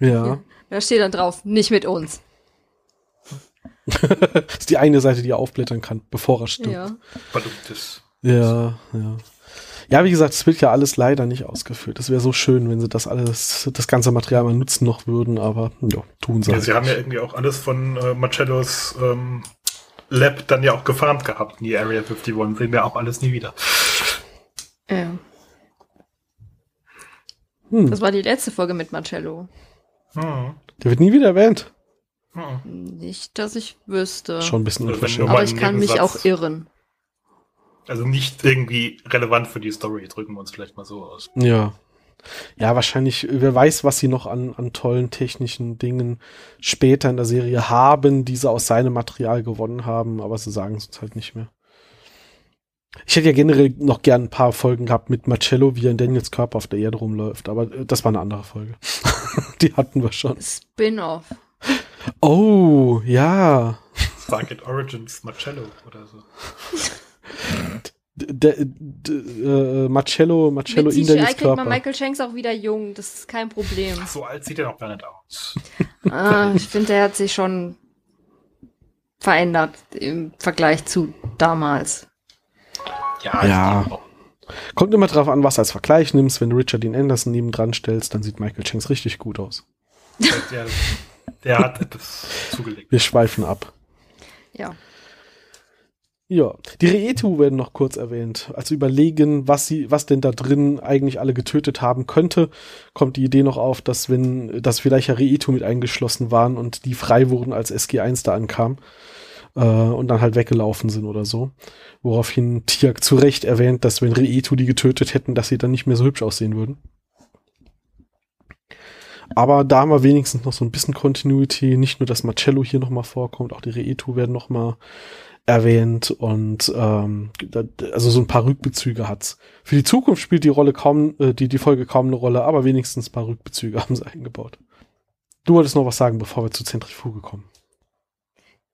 Ja. Da steht dann drauf, nicht mit uns. Das ist die eine Seite, die er aufblättern kann, bevor er stirbt. Ja. Verdummtes. Ja, ja. Ja, wie gesagt, es wird ja alles leider nicht ausgeführt. Es wäre so schön, wenn sie das alles, das ganze Material mal nutzen noch würden, aber ja, tun sie. Ja, halt. sie haben ja irgendwie auch alles von äh, Marcellos ähm, Lab dann ja auch gefarmt gehabt in die Area 51. Sehen wir auch alles nie wieder. ja. Hm, Das war die letzte Folge mit Marcello. Hm. der wird nie wieder erwähnt. Hm. Nicht, dass ich wüsste. Schon ein bisschen Also unverschämt. Aber ich kann mich Nebensatz. auch irren. Also nicht irgendwie relevant für die Story, drücken wir uns vielleicht mal so aus. Ja. Ja, wahrscheinlich, wer weiß, was sie noch an, an tollen technischen Dingen später in der Serie haben, die sie aus seinem Material gewonnen haben, aber sie sagen es uns halt nicht mehr. Ich hätte ja generell noch gern ein paar Folgen gehabt mit Marcello, wie er in Daniels Körper auf der Erde rumläuft, aber äh, das war eine andere Folge. die hatten wir schon. Spin-off. Oh, ja. Stargate Origins Marcello oder so. D d äh, Marcello, Marcello Mit in CGI kriegt man Körper. Michael Shanks auch wieder jung. Das ist kein Problem. Ach, so alt sieht er noch gar nicht aus. ah, ich finde, der hat sich schon verändert im Vergleich zu damals. Ja, Ja. Kommt immer drauf an, was du als Vergleich nimmst. Wenn du Richard Dean Anderson neben dran stellst, dann sieht Michael Shanks richtig gut aus. Der, der hat etwas zugelegt. Wir schweifen ab. Ja. Ja, die Reetu werden noch kurz erwähnt. Als wir überlegen, was sie, was denn da drin eigentlich alle getötet haben könnte, kommt die Idee noch auf, dass wenn, dass vielleicht ja Reetu mit eingeschlossen waren und die frei wurden, als SG1 da ankam äh, und dann halt weggelaufen sind oder so. Woraufhin Tiak zu Recht erwähnt, dass wenn Reetu die getötet hätten, dass sie dann nicht mehr so hübsch aussehen würden. Aber da haben wir wenigstens noch so ein bisschen Continuity. Nicht nur, dass Marcello hier nochmal vorkommt, auch die Reetu werden nochmal erwähnt und ähm, also so ein paar Rückbezüge hat's. Für die Zukunft spielt die Rolle kaum, äh, die, die Folge kaum eine Rolle, aber wenigstens ein paar Rückbezüge haben sie eingebaut. Du wolltest noch was sagen, bevor wir zur Zentrifuge kommen.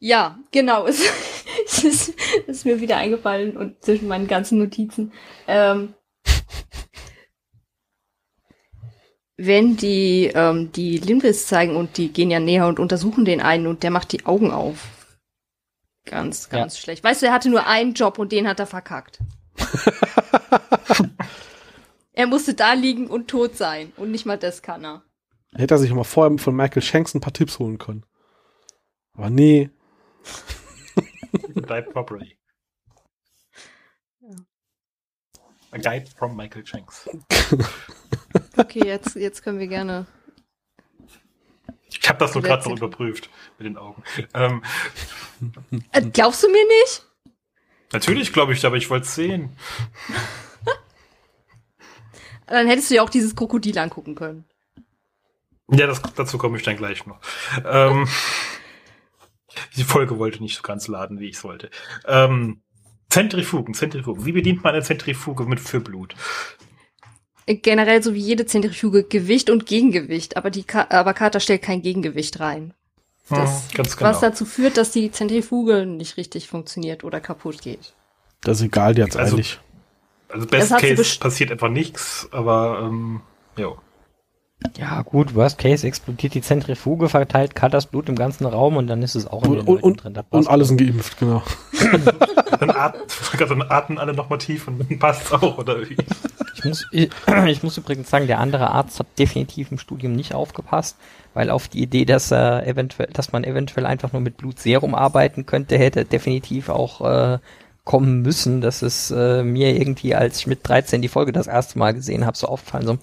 Ja, genau. Es, es ist, ist mir wieder eingefallen und zwischen meinen ganzen Notizen. Ähm, wenn die ähm, die Limbis zeigen und die gehen ja näher und untersuchen den einen und der macht die Augen auf. Ganz, Ja. ganz schlecht. Weißt du, er hatte nur einen Job und den hat er verkackt. er musste da liegen und tot sein und nicht mal das kann er. Hätte er sich mal vorher von Michael Shanks ein paar Tipps holen können. Aber nee, Die properly. Ja. A Guide from Michael Shanks. Okay, jetzt, jetzt können wir gerne. Ich habe das nur gerade noch überprüft mit den Augen. Ähm, Äh, glaubst du mir nicht? natürlich glaube ich, aber ich wollte es sehen. Dann hättest du ja auch dieses Krokodil angucken können. Ja, das, dazu komme ich dann gleich noch. Ähm, die Folge wollte nicht so ganz laden, wie ich es wollte. Ähm, Zentrifugen, Zentrifugen. Wie bedient man eine Zentrifuge mit für Blut? Generell so wie jede Zentrifuge Gewicht und Gegengewicht, aber die Ka aber Carter stellt kein Gegengewicht rein. Das, Hm, ganz genau. Was dazu führt, dass die Zentrifuge nicht richtig funktioniert oder kaputt geht. das ist egal, die hat's Also- eilig. Also Best Case best- passiert etwa nichts, aber ähm, jo. Ja, gut, Worst Case explodiert die Zentrifuge, verteilt Cutters Blut im ganzen Raum und dann ist es auch in Und, den und, und, drin. Und passt. alle sind geimpft, genau. Dann, at dann atmen alle nochmal tief und dann passt's auch, oder wie? Ich muss, ich, ich muss übrigens sagen, der andere Arzt hat definitiv im Studium nicht aufgepasst, weil auf die Idee, dass er eventuell, dass man eventuell einfach nur mit Blutserum arbeiten könnte, hätte definitiv auch äh, kommen müssen. Das ist äh, mir irgendwie, als ich mit 13 die Folge das erste Mal gesehen habe, so aufgefallen. So,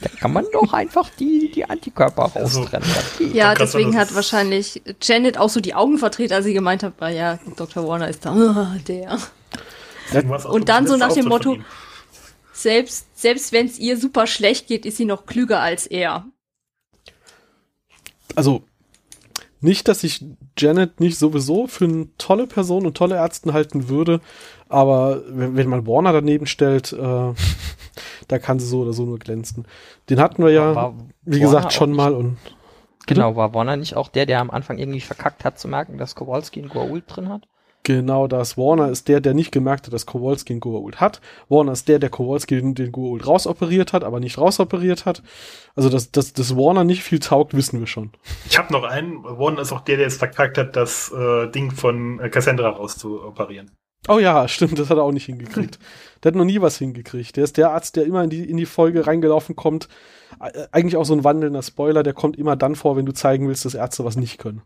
da kann man doch einfach die, die Antikörper Also- raustrennen. Geht. Ja, deswegen hat wahrscheinlich Janet auch so die Augen verdreht, als sie gemeint hat, ja, Dr. Warner ist da. Der. Und dann so nach dem Motto- ihm. Selbst, selbst wenn es ihr super schlecht geht, ist sie noch klüger als er. Also, nicht, dass ich Janet nicht sowieso für eine tolle Person und tolle Ärztin halten würde, aber wenn, wenn man Warner daneben stellt, äh, da kann sie so oder so nur glänzen. Den hatten wir ja, War wie Warner gesagt, schon mal und Genau, war Warner nicht auch der, der am Anfang irgendwie verkackt hat zu merken, dass Kowalski einen Goa'uld drin hat? Genau das. Warner ist der, der nicht gemerkt hat, dass Kowalski einen Goa'uld hat. Warner ist der, der Kowalski den, den Goa'uld rausoperiert hat, aber nicht rausoperiert hat. Also, dass, dass, dass Warner nicht viel taugt, wissen wir schon. Ich habe noch einen. Warren ist auch der, der jetzt verkackt hat, das äh, Ding von äh, Cassandra rauszuoperieren. Oh ja, stimmt, das hat er auch nicht hingekriegt. der hat noch nie was hingekriegt. Der ist der Arzt, der immer in die, in die Folge reingelaufen kommt. Äh, Eigentlich auch so ein wandelnder Spoiler, der kommt immer dann vor, wenn du zeigen willst, dass Ärzte was nicht können.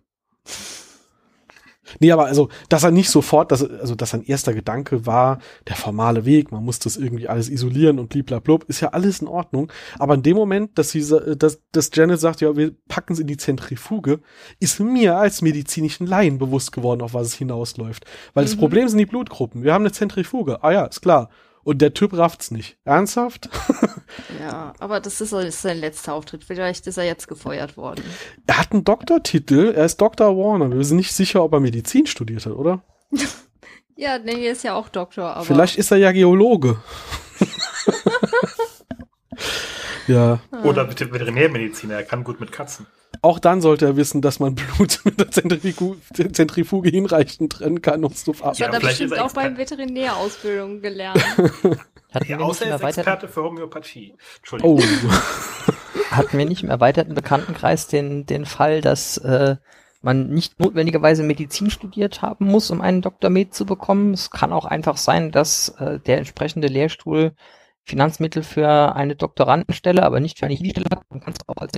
Nee, aber also, dass er nicht sofort, dass, also, dass sein erster Gedanke war, der formale Weg, man muss das irgendwie alles isolieren und bliblablub, ist ja alles in Ordnung. Aber in dem Moment, dass sie, sa- dass, dass Janet sagt, ja, wir packen es in die Zentrifuge, ist mir als medizinischen Laien bewusst geworden, auf was es hinausläuft. Weil das Mhm. Problem sind die Blutgruppen. Wir haben eine Zentrifuge. Ah ja, ist klar. Und der Typ rafft's nicht. Ernsthaft? Ja, aber das ist, ist sein letzter Auftritt. Vielleicht ist er jetzt gefeuert worden. er hat einen Doktortitel, er ist Dr. Warner. Wir sind nicht sicher, ob er Medizin studiert hat, oder? Ja, nee, er ist ja auch Doktor, aber. Vielleicht ist er ja Geologe. ja. Oder Veterinärmediziner, er kann gut mit Katzen. auch dann sollte er wissen, dass man Blut mit der Zentrifuge, Zentrifuge hinreichend trennen kann, um es zu Das Ja, hat er vielleicht bestimmt auch bei Experte. Veterinärausbildung gelernt. Hatten, Ja, wir nicht außer er ist erweiterten, Experte für Homöopathie. Entschuldigung. Oh. hatten wir nicht im erweiterten Bekanntenkreis den, den Fall, dass äh, man nicht notwendigerweise Medizin studiert haben muss, um einen Dr. Med zu bekommen. Es kann auch einfach sein, dass äh, der entsprechende Lehrstuhl Finanzmittel für eine Doktorandenstelle, aber nicht für eine Hiwi-Stelle hat. Man kann es auch als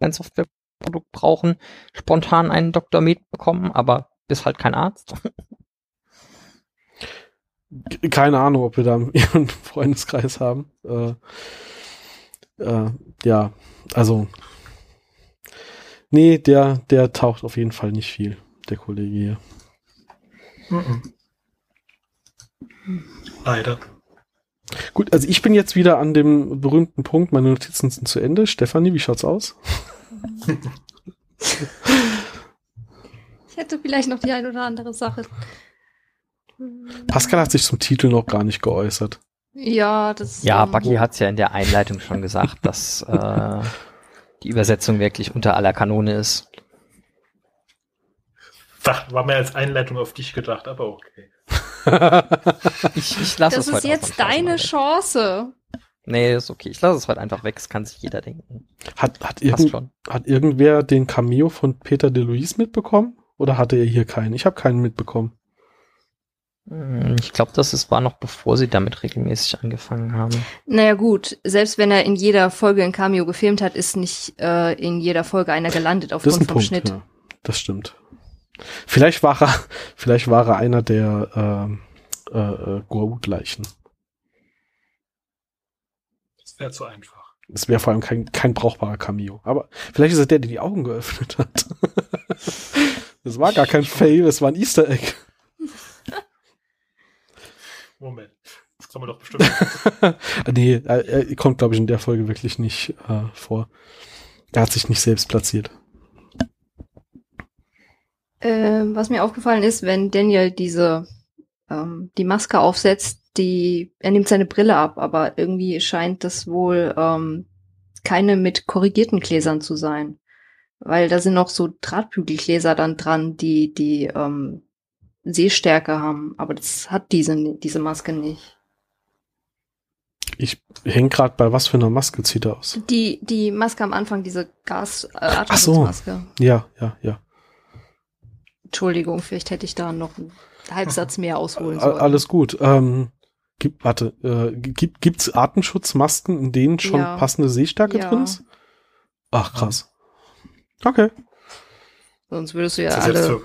ein Softwareprodukt brauchen, spontan einen Dr. Med bekommen, aber bist halt kein Arzt. Keine Ahnung, ob wir da ihren Freundeskreis haben. Äh, äh, ja, also. Nee, der, der taucht auf jeden Fall nicht viel, der Kollege hier. Mhm. Leider. Gut, also ich bin jetzt wieder an dem berühmten Punkt, meine Notizen sind zu Ende. Stefanie, wie schaut's aus? ich hätte vielleicht noch die ein oder andere Sache. Pascal hat sich zum Titel noch gar nicht geäußert. Ja, das Ja, ähm, Bucky hat's ja in der Einleitung schon gesagt, dass äh, die Übersetzung wirklich unter aller Kanone ist. Sag, war mehr als Einleitung auf dich gedacht, aber okay. Ich, ich lasse Das es ist heute jetzt deine Chance. Chance. Nee, ist okay. Ich lasse es heute einfach weg. Das kann sich jeder denken. Hat, hat, irgend, schon. hat irgendwer den Cameo von Peter DeLuise mitbekommen? Oder hatte er hier keinen? Ich habe keinen mitbekommen. Hm, Ich glaube, das ist, war noch bevor sie damit regelmäßig angefangen haben. Naja gut, selbst wenn er in jeder Folge ein Cameo gefilmt hat, ist nicht äh, in jeder Folge einer gelandet Das aufgrund ein vom Punkt. Schnitt. Ja, das stimmt. Vielleicht war er, vielleicht war er einer der ähm, äh, äh, Goa'uld-Leichen. Das wäre zu einfach. Es wäre vor allem kein, kein brauchbarer Cameo. Aber vielleicht ist er der, der die Augen geöffnet hat. das war gar kein Fail, es war ein Easter Egg. Moment. Das kann man doch bestimmt. nee, er, er kommt, glaube ich, in der Folge wirklich nicht äh, vor. Er hat sich nicht selbst platziert. Ähm, was mir aufgefallen ist, wenn Daniel diese ähm, die Maske aufsetzt, die er nimmt seine Brille ab, aber irgendwie scheint das wohl ähm, keine mit korrigierten Gläsern zu sein, weil da sind noch so Drahtbügelgläser dann dran, die die ähm, Sehstärke haben, aber das hat diese diese Maske nicht. Ich hänge gerade bei was für einer Maske zieht er aus. Die die Maske am Anfang, diese Gas äh, so. Atemschutzmaske. Ja, ja, ja. Entschuldigung, vielleicht hätte ich da noch einen Halbsatz mehr ausholen sollen. Alles gut. Ähm, gibt, warte, äh, gibt, gibt's Artenschutzmasken, in denen schon Ja. passende Sehstärke Ja. drin ist? Ach, krass. Okay. Sonst würdest du ja alle.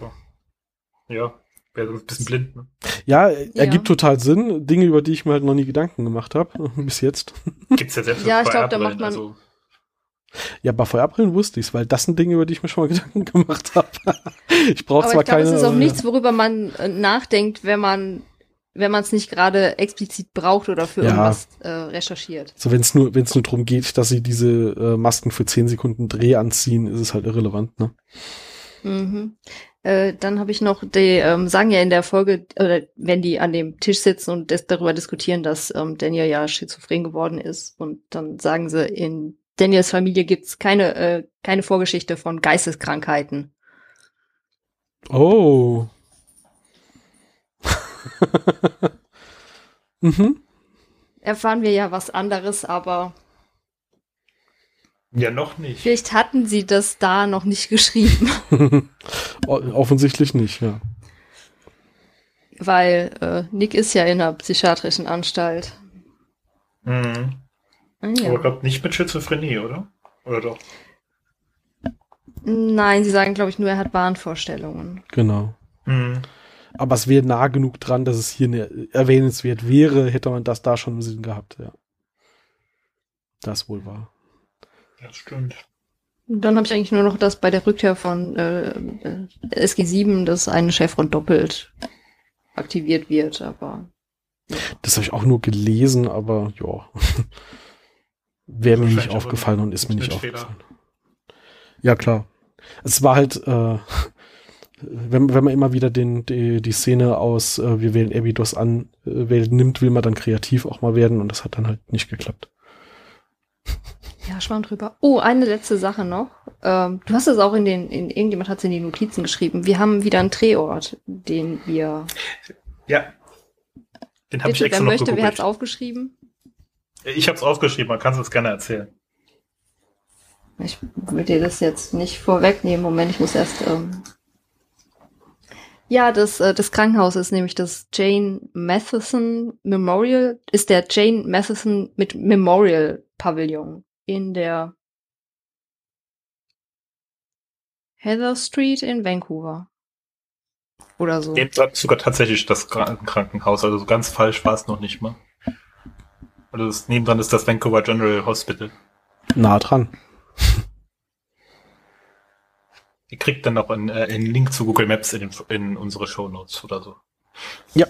Ja, wäre ein bisschen blind, ne? Ja, Ja. ergibt total Sinn. Dinge, über die ich mir halt noch nie Gedanken gemacht habe, bis jetzt. Gibt's ja selbst Ja, ich glaub, da macht man- Also, Ja, bei Feuerbrillen wusste ich's, weil das sind Dinge, über die ich mir schon mal Gedanken gemacht habe. ich brauche Aber zwar ich glaube, keine. es ist auch aber- nichts, worüber man äh, nachdenkt, wenn man wenn man es nicht gerade explizit braucht oder für Ja. irgendwas äh, recherchiert. So, wenn es nur, wenn es nur darum geht, dass sie diese äh, Masken für 10 Sekunden Dreh anziehen, ist es halt irrelevant, ne? Mhm. Äh, dann habe ich noch, die ähm, sagen ja in der Folge, oder wenn die an dem Tisch sitzen und das, darüber diskutieren, dass ähm, Daniel ja schizophren geworden ist. Und dann sagen sie, in Daniels Familie gibt's keine, äh, keine Vorgeschichte von Geisteskrankheiten. Oh. mhm. Erfahren wir ja was anderes, aber Ja, noch nicht. vielleicht hatten sie das da noch nicht geschrieben, Offensichtlich nicht, ja. weil äh, Nick ist ja in einer psychiatrischen Anstalt. Mhm. Ah, Aber ja. glaub nicht mit Schizophrenie, oder? Oder doch? Nein, sie sagen, glaube ich, nur, er hat Wahnvorstellungen. Genau. Mhm. Aber es wäre nah genug dran, dass es hier ne, erwähnenswert wäre, hätte man das da schon im Sinn gehabt, ja. Das wohl war. Das stimmt. Dann habe ich eigentlich nur noch das bei der Rückkehr von äh, äh, SG7, dass eine Chevron doppelt aktiviert wird, aber Das habe ich auch nur gelesen, aber ja. Wäre mir nicht aufgefallen und ist mir nicht aufgefallen. Ja, klar. Es war halt, äh, wenn, wenn man immer wieder den, die, die Szene aus äh, Wir wählen Abydos an äh, wählt, nimmt, will man dann kreativ auch mal werden und das hat dann halt nicht geklappt. Ja, schwamm drüber. Oh, eine letzte Sache noch. Ähm, du hast es auch in den, in, irgendjemand hat es in die Notizen geschrieben. Wir haben wieder einen Drehort, den wir. Ja. Den habe ich Bitte, wer extra noch möchte, wer gegoogelt. aufgeschrieben? Ich habe es aufgeschrieben, man kann es gerne erzählen. Ich will dir das jetzt nicht vorwegnehmen. Moment, ich muss erst. Ähm ja, das, äh, das Krankenhaus ist nämlich das Jane Matheson Memorial, ist der Jane Matheson mit Memorial Pavillon in der Heather Street in Vancouver. Oder so. Neben dran ist sogar tatsächlich das Kran- Krankenhaus, also so ganz falsch war es noch nicht mal. Also das, nebendran ist das Vancouver General Hospital. Nah dran. Ihr kriegt dann noch einen, äh, einen Link zu Google Maps in, den, in unsere Show Notes oder so. Ja.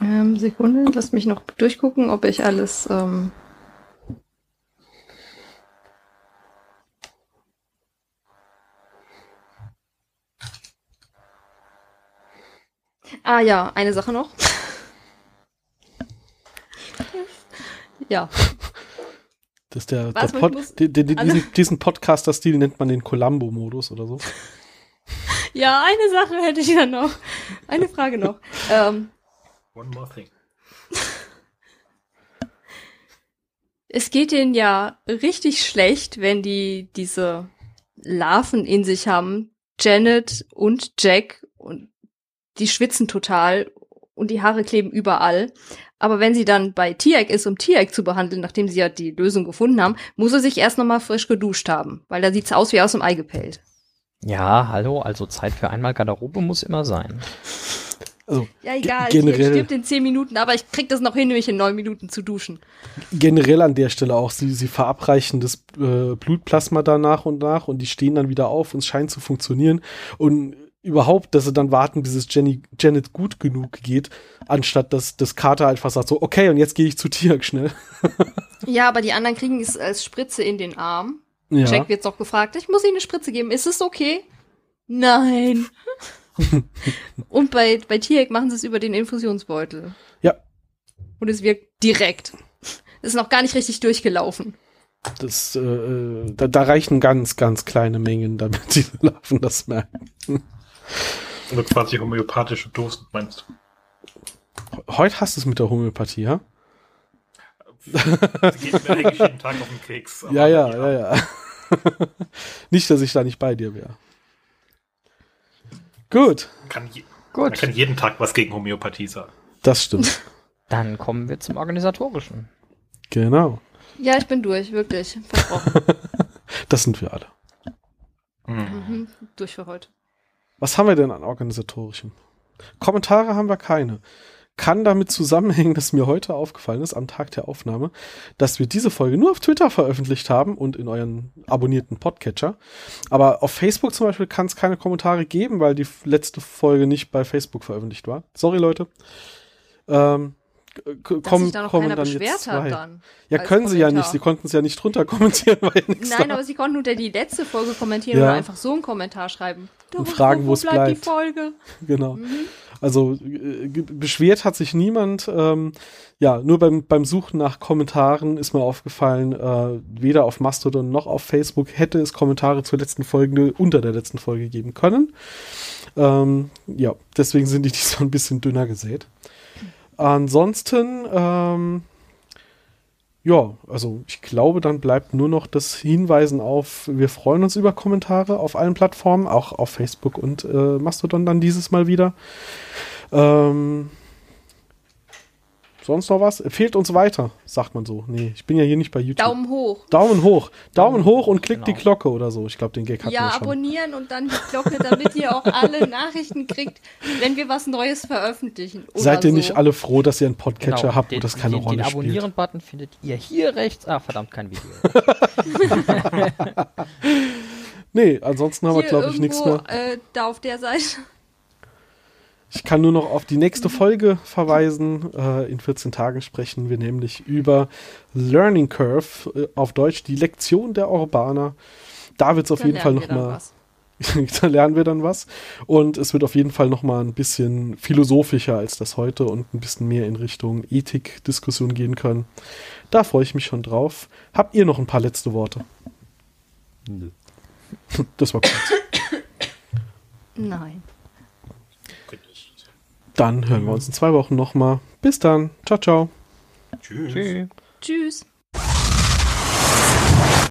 Ähm, Sekunde, lass mich noch durchgucken, ob ich alles. Ähm ah ja, eine Sache noch. ja, Das ist der, Was, der Pod, muss- die, die, die, alle- diesen, diesen Podcaster-Stil nennt man den Columbo-Modus oder so. ja, eine Sache hätte ich ja noch. Eine Frage noch. Ähm, One more thing. es geht denen ja richtig schlecht, wenn die diese Larven in sich haben. Janet und Jack und die schwitzen total und die Haare kleben überall. Aber wenn sie dann bei Tiag ist, um Tiag zu behandeln, nachdem sie ja die Lösung gefunden haben, muss er sich erst nochmal frisch geduscht haben, weil da sieht's aus wie aus dem Ei gepellt. Ja, hallo, also Zeit für einmal Garderobe muss immer sein. Also Ja, egal, generell- Tiag stirbt in zehn Minuten, aber ich krieg das noch hin, mich in neun Minuten zu duschen. generell an der Stelle auch, sie, sie verabreichen das äh, Blutplasma da nach und nach und die stehen dann wieder auf und es scheint zu funktionieren. Und überhaupt, dass sie dann warten, bis es Jenny, Janet gut genug geht, anstatt dass das Carter einfach sagt so, okay, und jetzt gehe ich zu Tiag schnell. Ja, aber die anderen kriegen es als Spritze in den Arm. Ja. Jack wird doch gefragt, ich muss Ihnen eine Spritze geben, ist es okay? Nein. Und bei, bei Tiag machen sie es über den Infusionsbeutel. Ja. Und es wirkt direkt. Es ist noch gar nicht richtig durchgelaufen. Das, äh, da, da reichen ganz, ganz kleine Mengen, damit die Larven das merken. Also quasi homöopathische Dosen, meinst du? Heute hast du es mit der Homöopathie, ja? Das geht mir eigentlich jeden Tag auf den Keks. Ja, ja, ja, ja. nicht, dass ich da nicht bei dir wäre. Gut, Kann je, man Gut, kann jeden Tag was gegen Homöopathie sagen. das stimmt. dann kommen wir zum Organisatorischen. genau. Ja, ich bin durch, wirklich. Versprochen. Das sind wir alle. mhm. Durch für heute. Was haben wir denn an organisatorischem? Kommentare haben wir keine. Kann damit zusammenhängen, dass mir heute aufgefallen ist, am Tag der Aufnahme, dass wir diese Folge nur auf Twitter veröffentlicht haben und in euren abonnierten Podcatcher. Aber auf Facebook zum Beispiel kann es keine Kommentare geben, weil die letzte Folge nicht bei Facebook veröffentlicht war. Sorry, Leute. Ähm, kommen, sich da noch kommen keiner dann beschwert jetzt hat zwei. dann. Ja, können sie ja nicht. Sie konnten es ja nicht drunter kommentieren, weil ja Nein, da. aber sie konnten unter die letzte Folge kommentieren Ja. oder einfach so einen Kommentar schreiben. Und fragen, wo wo's bleibt bleibt. die Folge? Genau. Mhm. Also äh, beschwert hat sich niemand. Ähm, ja, nur beim, beim Suchen nach Kommentaren ist mir aufgefallen, äh, weder auf Mastodon noch auf Facebook hätte es Kommentare zur letzten Folge unter der letzten Folge geben können. Ähm, ja, deswegen sind die diesmal ein bisschen dünner gesät. Ansonsten, ähm, ja, also ich glaube, dann bleibt nur noch das Hinweisen auf, wir freuen uns über Kommentare auf allen Plattformen, auch auf Facebook und äh, Mastodon dann dieses Mal wieder. Ähm, sonst noch was? Fehlt uns weiter, sagt man so. Nee, ich bin ja hier nicht bei YouTube. Daumen hoch. Daumen hoch. Daumen hoch und klickt genau. die Glocke oder so. Ich glaube, den Gag hatten Ja, wir schon. abonnieren und dann die Glocke, damit ihr auch alle Nachrichten kriegt, wenn wir was Neues veröffentlichen. Oder Seid ihr so. nicht alle froh, dass ihr einen Podcatcher Genau, habt, den, wo das keine den, Rolle Den spielt? Abonnieren-Button findet ihr hier rechts. Ah, verdammt, kein Video. Nee, ansonsten haben wir, Hier glaube ich, nichts mehr. Äh, da auf der Seite. Ich kann nur noch auf die nächste Folge verweisen. Äh, in 14 Tagen sprechen wir nämlich über Learning Curve, äh, auf Deutsch die Lektion der Urbaner. Da wird es auf Da jeden Fall lernen wir dann nochmal, was. da lernen wir dann was. Und es wird auf jeden Fall nochmal ein bisschen philosophischer als das heute und ein bisschen mehr in Richtung Ethik-Diskussion gehen können. Da freue ich mich schon drauf. Habt ihr noch ein paar letzte Worte? Nö. Das war kurz. Nein. Dann hören wir uns in zwei Wochen nochmal. Bis dann. Ciao, ciao. Tschüss. Tschüss. Tschüss.